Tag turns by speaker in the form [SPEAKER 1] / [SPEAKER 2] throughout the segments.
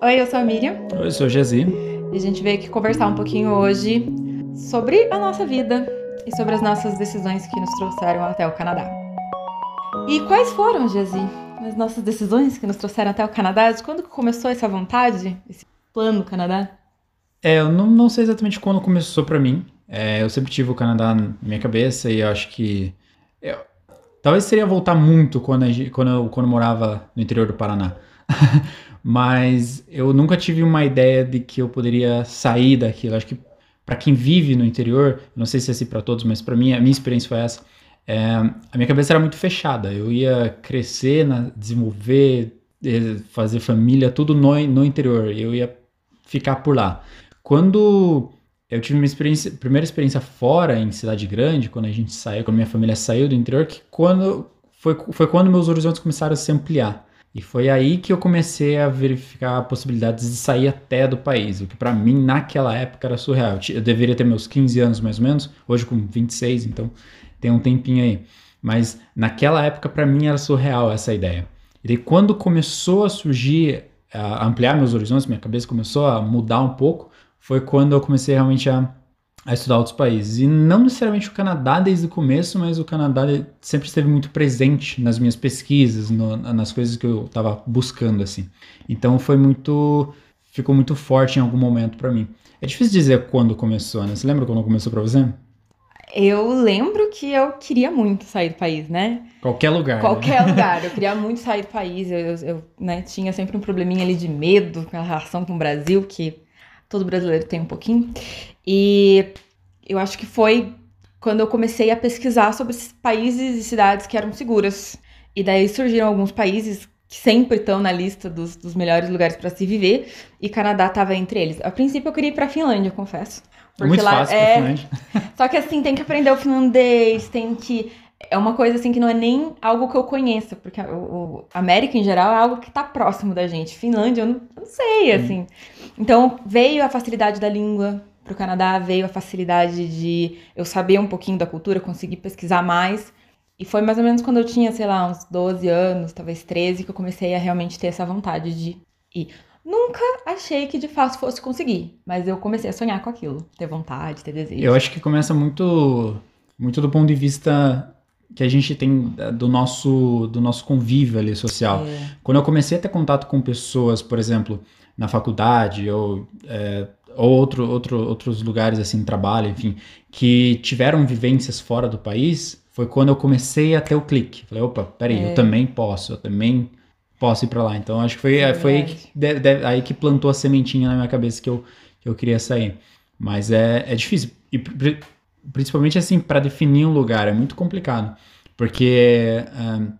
[SPEAKER 1] Oi, eu sou a Miriam.
[SPEAKER 2] Oi, eu sou o Jezi.
[SPEAKER 1] E a gente veio aqui conversar um pouquinho hoje sobre a nossa vida e sobre as nossas decisões que nos trouxeram até o Canadá. E quais foram, Jezi, as nossas decisões que nos trouxeram até o Canadá? De quando começou essa vontade, esse plano no Canadá?
[SPEAKER 2] É, eu não, não sei exatamente quando começou para mim. É, eu sempre tive o Canadá na minha cabeça e eu acho que. Eu, talvez seria voltar muito quando, a, quando, eu, quando eu morava no interior do Paraná. Mas eu nunca tive uma ideia de que eu poderia sair daquilo. Acho que para quem vive no interior, não sei se é assim para todos, mas para mim a minha experiência foi essa. É, a minha cabeça era muito fechada. Eu ia crescer, na, desenvolver, eh, fazer família, tudo no, no interior. Eu ia ficar por lá. Quando eu tive uma experiência, primeira experiência fora em cidade grande, quando a gente saiu, quando minha família saiu do interior, que quando foi, foi quando meus horizontes começaram a se ampliar. E foi aí que eu comecei a verificar possibilidades de sair até do país, o que para mim naquela época era surreal. Eu deveria ter meus 15 anos mais ou menos, hoje com 26, então tem um tempinho aí. Mas naquela época para mim era surreal essa ideia. E daí quando começou a surgir, a ampliar meus horizontes, minha cabeça começou a mudar um pouco, foi quando eu comecei realmente a a estudar outros países. E não necessariamente o Canadá desde o começo, mas o Canadá sempre esteve muito presente nas minhas pesquisas, no, nas coisas que eu estava buscando, assim. Então foi muito. ficou muito forte em algum momento para mim. É difícil dizer quando começou, né? Você lembra quando começou para você?
[SPEAKER 1] Eu lembro que eu queria muito sair do país, né?
[SPEAKER 2] Qualquer lugar.
[SPEAKER 1] Qualquer
[SPEAKER 2] né?
[SPEAKER 1] lugar. Eu queria muito sair do país. Eu, eu, eu né, tinha sempre um probleminha ali de medo com a relação com o Brasil, que todo brasileiro tem um pouquinho. E eu acho que foi quando eu comecei a pesquisar sobre países e cidades que eram seguras. E daí surgiram alguns países que sempre estão na lista dos, dos melhores lugares para se viver, e Canadá estava entre eles. A princípio eu queria ir para Finlândia, confesso.
[SPEAKER 2] Porque Muito lá fácil é.
[SPEAKER 1] Só que assim, tem que aprender o finlandês, tem que é uma coisa assim que não é nem algo que eu conheça, porque o, América em geral é algo que está próximo da gente. Finlândia, eu não, eu não sei, assim. Então veio a facilidade da língua para o Canadá, veio a facilidade de eu saber um pouquinho da cultura, conseguir pesquisar mais. E foi mais ou menos quando eu tinha, sei lá, uns 12 anos, talvez 13, que eu comecei a realmente ter essa vontade de ir. Nunca achei que de fato fosse conseguir, mas eu comecei a sonhar com aquilo, ter vontade, ter desejo.
[SPEAKER 2] Eu acho que começa muito muito do ponto de vista que a gente tem eh, do nosso, do nosso convívio ali social. É. Quando eu comecei a ter contato com pessoas, por exemplo, na faculdade ou, é, ou outro, outro, outros lugares assim, trabalho, enfim, que tiveram vivências fora do país, foi quando eu comecei a ter o clique. Falei, opa, peraí, é. eu também posso, eu também posso ir para lá. Então acho que foi, é foi aí, que, de, de, aí que plantou a sementinha na minha cabeça que eu, que eu queria sair. Mas é, é difícil. E principalmente assim, para definir um lugar, é muito complicado. Porque, um,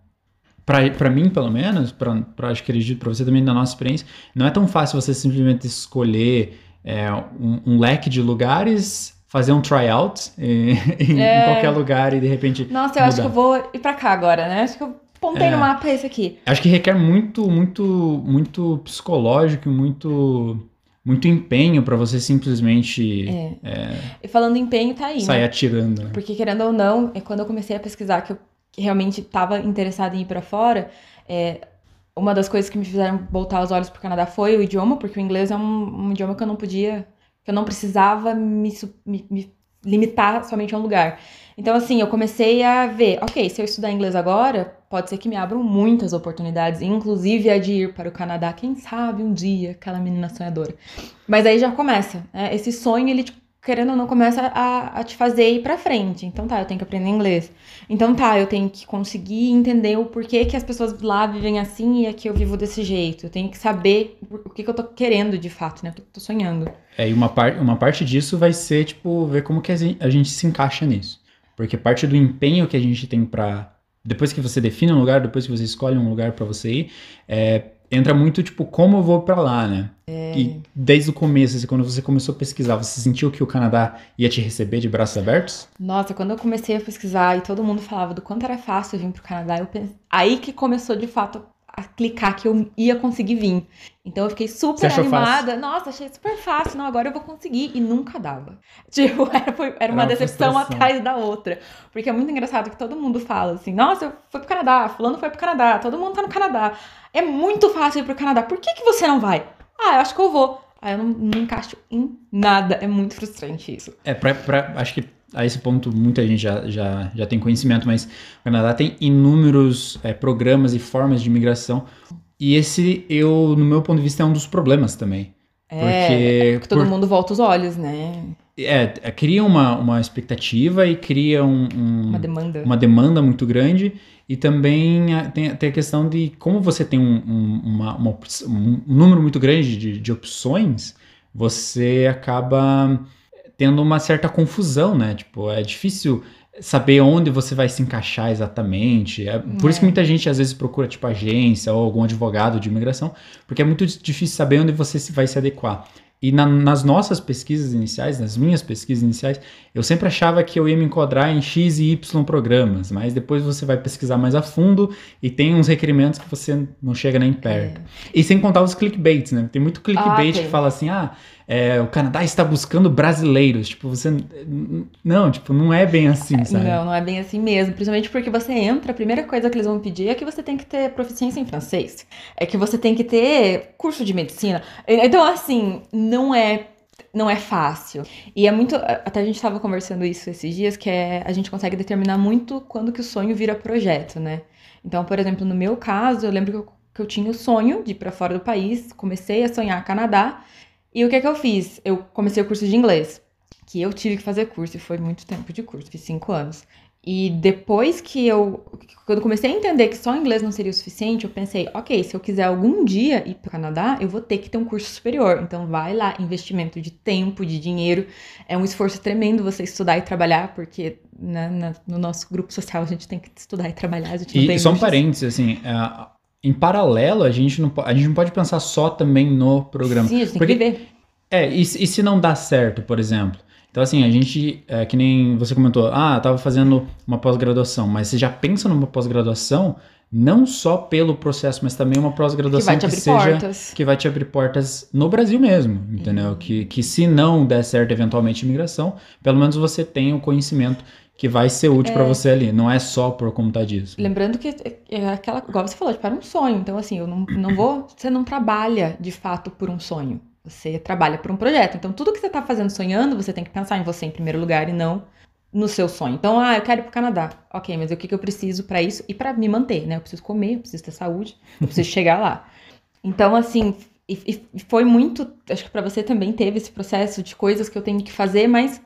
[SPEAKER 2] para mim, pelo menos, para acho que acredito para você também, na nossa experiência, não é tão fácil você simplesmente escolher é, um, um leque de lugares fazer um tryout em, é... em, qualquer lugar e de repente.
[SPEAKER 1] Nossa, eu mudar. acho que eu vou ir para cá agora, né? Acho que eu pontei é, no mapa esse aqui.
[SPEAKER 2] Acho que requer muito, muito, muito psicológico, muito muito empenho para você simplesmente. É.
[SPEAKER 1] É, e falando em empenho, tá aí.
[SPEAKER 2] Sair
[SPEAKER 1] né?
[SPEAKER 2] atirando. Né?
[SPEAKER 1] Porque, querendo ou não, é quando eu comecei a pesquisar que eu realmente estava interessada em ir para fora, é, uma das coisas que me fizeram voltar os olhos pro Canadá foi o idioma, porque o inglês é um, um idioma que eu não podia, que eu não precisava me, me, me limitar somente a um lugar. Então, assim, eu comecei a ver, ok, se eu estudar inglês agora, pode ser que me abram muitas oportunidades, inclusive a de ir para o Canadá, quem sabe um dia, aquela menina sonhadora. Mas aí já começa, né? Esse sonho, ele, querendo ou não, começa a, a te fazer ir pra frente. Então tá, eu tenho que aprender inglês. Então tá, eu tenho que conseguir entender o porquê que as pessoas lá vivem assim e aqui eu vivo desse jeito. Eu tenho que saber o que, que eu tô querendo de fato, né? O que eu tô sonhando.
[SPEAKER 2] É, e uma, par uma parte disso vai ser, tipo, ver como que a gente se encaixa nisso. Porque parte do empenho que a gente tem para depois que você define um lugar, depois que você escolhe um lugar para você ir, é, entra muito tipo como eu vou para lá, né? É. E desde o começo, assim, quando você começou a pesquisar, você sentiu que o Canadá ia te receber de braços abertos?
[SPEAKER 1] Nossa, quando eu comecei a pesquisar e todo mundo falava do quanto era fácil vir pro Canadá, eu pensei... aí que começou de fato clicar que eu ia conseguir vir. Então eu fiquei super animada. Fácil? Nossa, achei super fácil. Não, agora eu vou conseguir. E nunca dava. Tipo, era, foi, era, era uma, uma decepção atrás da outra. Porque é muito engraçado que todo mundo fala assim: nossa, eu fui pro Canadá, fulano foi pro Canadá, todo mundo tá no Canadá. É muito fácil ir pro Canadá. Por que, que você não vai? Ah, eu acho que eu vou. Aí eu não, não encaixo em nada. É muito frustrante isso.
[SPEAKER 2] É, pra, pra, acho que a esse ponto muita gente já, já, já tem conhecimento, mas o Canadá tem inúmeros é, programas e formas de imigração. E esse, eu, no meu ponto de vista, é um dos problemas também.
[SPEAKER 1] É, porque, é todo por... mundo volta os olhos, né?
[SPEAKER 2] É, é, cria uma, uma expectativa e cria um, um,
[SPEAKER 1] uma, demanda.
[SPEAKER 2] uma demanda muito grande. E também tem, tem a questão de como você tem um, um, uma, uma, um número muito grande de, de opções, você acaba tendo uma certa confusão, né? Tipo, é difícil saber onde você vai se encaixar exatamente. É por é. isso que é. muita gente às vezes procura tipo agência ou algum advogado de imigração, porque é muito difícil saber onde você vai se adequar. E na, nas nossas pesquisas iniciais, nas minhas pesquisas iniciais, eu sempre achava que eu ia me enquadrar em X e Y programas, mas depois você vai pesquisar mais a fundo e tem uns requerimentos que você não chega nem perto. É. E sem contar os clickbaits, né? Tem muito clickbait ah, que fala assim, ah, é, o Canadá está buscando brasileiros. Tipo, você. Não, tipo, não é bem assim, sabe?
[SPEAKER 1] Não, não é bem assim mesmo. Principalmente porque você entra, a primeira coisa que eles vão pedir é que você tem que ter proficiência em francês. É que você tem que ter curso de medicina. Então, assim, não é não é fácil. E é muito. Até a gente estava conversando isso esses dias, que é a gente consegue determinar muito quando que o sonho vira projeto, né? Então, por exemplo, no meu caso, eu lembro que eu, que eu tinha o sonho de ir para fora do país, comecei a sonhar Canadá, e o que é que eu fiz? Eu comecei o curso de inglês, que eu tive que fazer curso, e foi muito tempo de curso, fiz cinco anos. E depois que eu, quando comecei a entender que só inglês não seria o suficiente, eu pensei, ok, se eu quiser algum dia ir para o Canadá, eu vou ter que ter um curso superior. Então vai lá, investimento de tempo, de dinheiro, é um esforço tremendo você estudar e trabalhar, porque né, na, no nosso grupo social a gente tem que estudar e trabalhar. A gente
[SPEAKER 2] não
[SPEAKER 1] e
[SPEAKER 2] tem só um parênteses, assim, é, em paralelo, a gente, não, a gente não pode pensar só também no programa.
[SPEAKER 1] Sim, tem Porque, que viver.
[SPEAKER 2] É, e, e se não dá certo, por exemplo? Então, assim, a gente, é, que nem você comentou, ah, tava fazendo uma pós-graduação, mas você já pensa numa pós-graduação não só pelo processo, mas também uma pós-graduação que, que seja portas. que vai te abrir portas no Brasil mesmo, entendeu? Uhum. Que, que se não der certo eventualmente imigração, pelo menos você tem o conhecimento que vai ser útil é... para você ali, não é só por conta disso.
[SPEAKER 1] Lembrando que é aquela, igual você falou, tipo, era um sonho, então assim, eu não, não vou, você não trabalha de fato por um sonho, você trabalha por um projeto, então tudo que você tá fazendo sonhando, você tem que pensar em você em primeiro lugar e não no seu sonho. Então, ah, eu quero ir pro Canadá. Ok, mas o que, que eu preciso para isso e para me manter, né? Eu preciso comer, eu preciso ter saúde, eu preciso chegar lá. Então, assim, e, e foi muito, acho que para você também teve esse processo de coisas que eu tenho que fazer, mas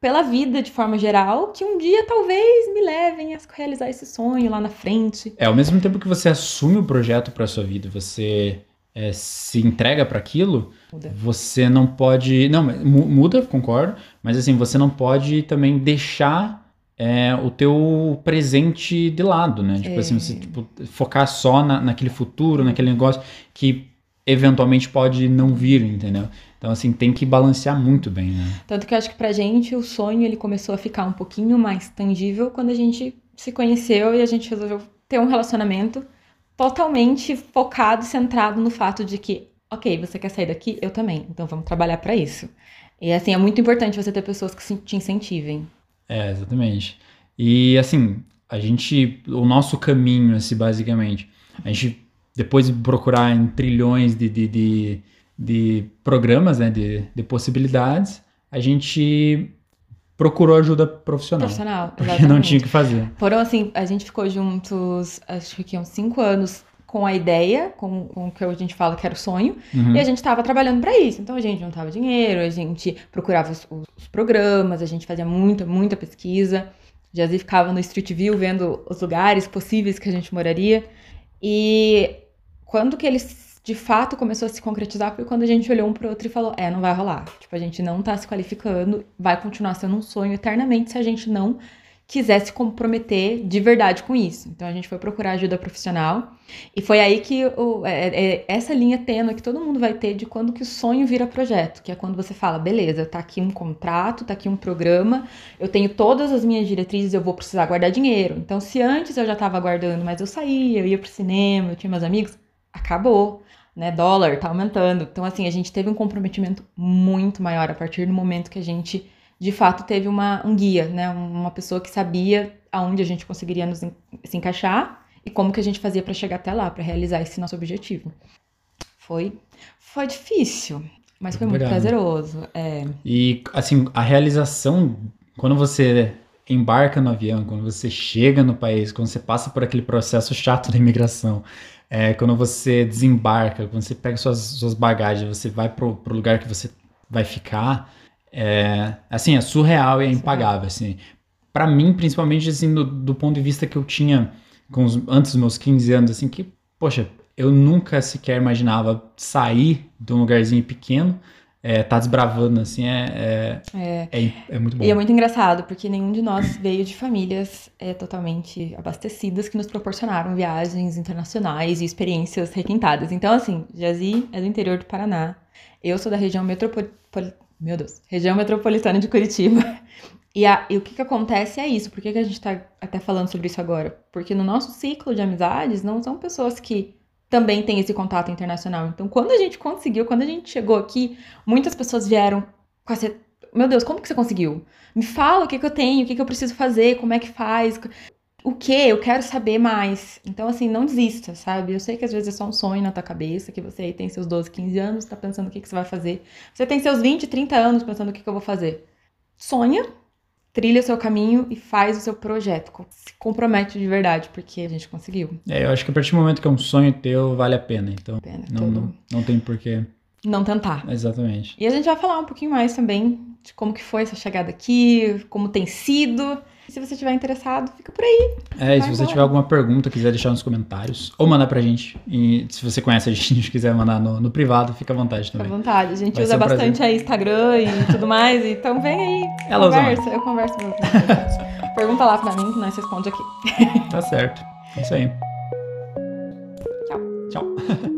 [SPEAKER 1] pela vida de forma geral, que um dia talvez me levem a realizar esse sonho lá na frente.
[SPEAKER 2] É, ao mesmo tempo que você assume o projeto para sua vida, você é, se entrega para aquilo, muda. você não pode, não, muda, concordo, mas assim, você não pode também deixar é, o teu presente de lado, né? Tipo é. assim, você tipo, focar só na, naquele futuro, naquele negócio que eventualmente pode não vir, entendeu? Então, assim, tem que balancear muito bem, né?
[SPEAKER 1] Tanto que eu acho que pra gente o sonho ele começou a ficar um pouquinho mais tangível quando a gente se conheceu e a gente resolveu ter um relacionamento totalmente focado, centrado no fato de que, ok, você quer sair daqui? Eu também. Então vamos trabalhar para isso. E assim, é muito importante você ter pessoas que te incentivem.
[SPEAKER 2] É, exatamente. E assim, a gente, o nosso caminho, assim, basicamente, a gente depois de procurar em trilhões de, de, de, de programas, né, de, de possibilidades, a gente procurou ajuda profissional.
[SPEAKER 1] Profissional,
[SPEAKER 2] exatamente. Porque não tinha o que fazer.
[SPEAKER 1] Foram assim, a gente ficou juntos, acho que uns cinco anos com a ideia, com, com o que a gente fala que era o sonho, uhum. e a gente estava trabalhando para isso. Então a gente juntava dinheiro, a gente procurava os, os, programas, a gente fazia muita, muita pesquisa. Jazzy ficava no Street View vendo os lugares possíveis que a gente moraria. E quando que eles de fato começou a se concretizar foi quando a gente olhou um pro outro e falou: é, não vai rolar. Tipo, a gente não tá se qualificando, vai continuar sendo um sonho eternamente se a gente não quiser se comprometer de verdade com isso. Então a gente foi procurar ajuda profissional e foi aí que o, é, é, essa linha tênue que todo mundo vai ter de quando que o sonho vira projeto, que é quando você fala, beleza, tá aqui um contrato, tá aqui um programa, eu tenho todas as minhas diretrizes, eu vou precisar guardar dinheiro. Então se antes eu já estava guardando, mas eu saía, eu ia pro cinema, eu tinha meus amigos, acabou. Né, dólar tá aumentando. Então, assim, a gente teve um comprometimento muito maior a partir do momento que a gente, de fato, teve uma, um guia, né? Uma pessoa que sabia aonde a gente conseguiria nos, se encaixar e como que a gente fazia para chegar até lá, para realizar esse nosso objetivo. Foi, foi difícil, mas foi
[SPEAKER 2] Muito
[SPEAKER 1] prazeroso. É,
[SPEAKER 2] E, assim, a realização, quando você embarca no avião, quando você chega no país, quando você passa por aquele processo chato da imigração, é, quando você desembarca, quando você pega suas, suas bagagens, você vai pro, pro lugar que você vai ficar, é, assim, é surreal e é impagável, assim. Pra mim, principalmente, assim, do, do ponto de vista que eu tinha com os- antes dos meus 15 anos, assim, que, poxa, eu nunca sequer imaginava sair de um lugarzinho pequeno, é, tá desbravando, assim, é, é,
[SPEAKER 1] é,
[SPEAKER 2] é, é muito bom.
[SPEAKER 1] E é muito engraçado, porque nenhum de nós veio de famílias é, totalmente abastecidas que nos proporcionaram viagens internacionais e experiências requintadas. Então, assim, Jazi é do interior do Paraná. Eu sou da região metropolitana. Meu Deus, região metropolitana de Curitiba. E, a- e o que, que acontece é isso. Por que, que a gente tá até falando sobre isso agora? Porque no nosso ciclo de amizades não são pessoas que também têm esse contato internacional. Então, quando a gente conseguiu, quando a gente chegou aqui, muitas pessoas vieram com essa. Meu Deus, como que você conseguiu? Me fala o que, que eu tenho, o que, que eu preciso fazer, como é que faz, o que? Eu quero saber mais. Então, assim, não desista, sabe? Eu sei que às vezes é só um sonho na tua cabeça, que você aí tem seus 12, 15 anos, tá pensando o que, que você vai fazer. Você tem seus 20, 30 anos pensando o que, que eu vou fazer. Sonha, trilha o seu caminho e faz o seu projeto. Se compromete de verdade, porque a gente conseguiu.
[SPEAKER 2] É, eu acho que a partir do momento que é um sonho teu, vale a pena. Então,
[SPEAKER 1] Pena,
[SPEAKER 2] não, não, não tem porquê.
[SPEAKER 1] Não tentar.
[SPEAKER 2] Exatamente.
[SPEAKER 1] E a gente vai falar um pouquinho mais também de como que foi essa chegada aqui, como tem sido. E se você estiver interessado, fica por aí.
[SPEAKER 2] É, e se você tiver alguma pergunta, quiser deixar nos comentários, ou mandar pra gente. E se você conhece a gente e quiser mandar no, no privado, fica à vontade
[SPEAKER 1] Fica à
[SPEAKER 2] também.
[SPEAKER 1] vontade. A gente
[SPEAKER 2] Vai
[SPEAKER 1] usa
[SPEAKER 2] um prazer.
[SPEAKER 1] bastante aí Instagram e tudo mais. Então vem aí,
[SPEAKER 2] Ela usa
[SPEAKER 1] conversa. Eu converso com vocês. Pergunta lá pra mim que nós respondemos aqui.
[SPEAKER 2] Tá certo. É isso aí.
[SPEAKER 1] Tchau.
[SPEAKER 2] Tchau.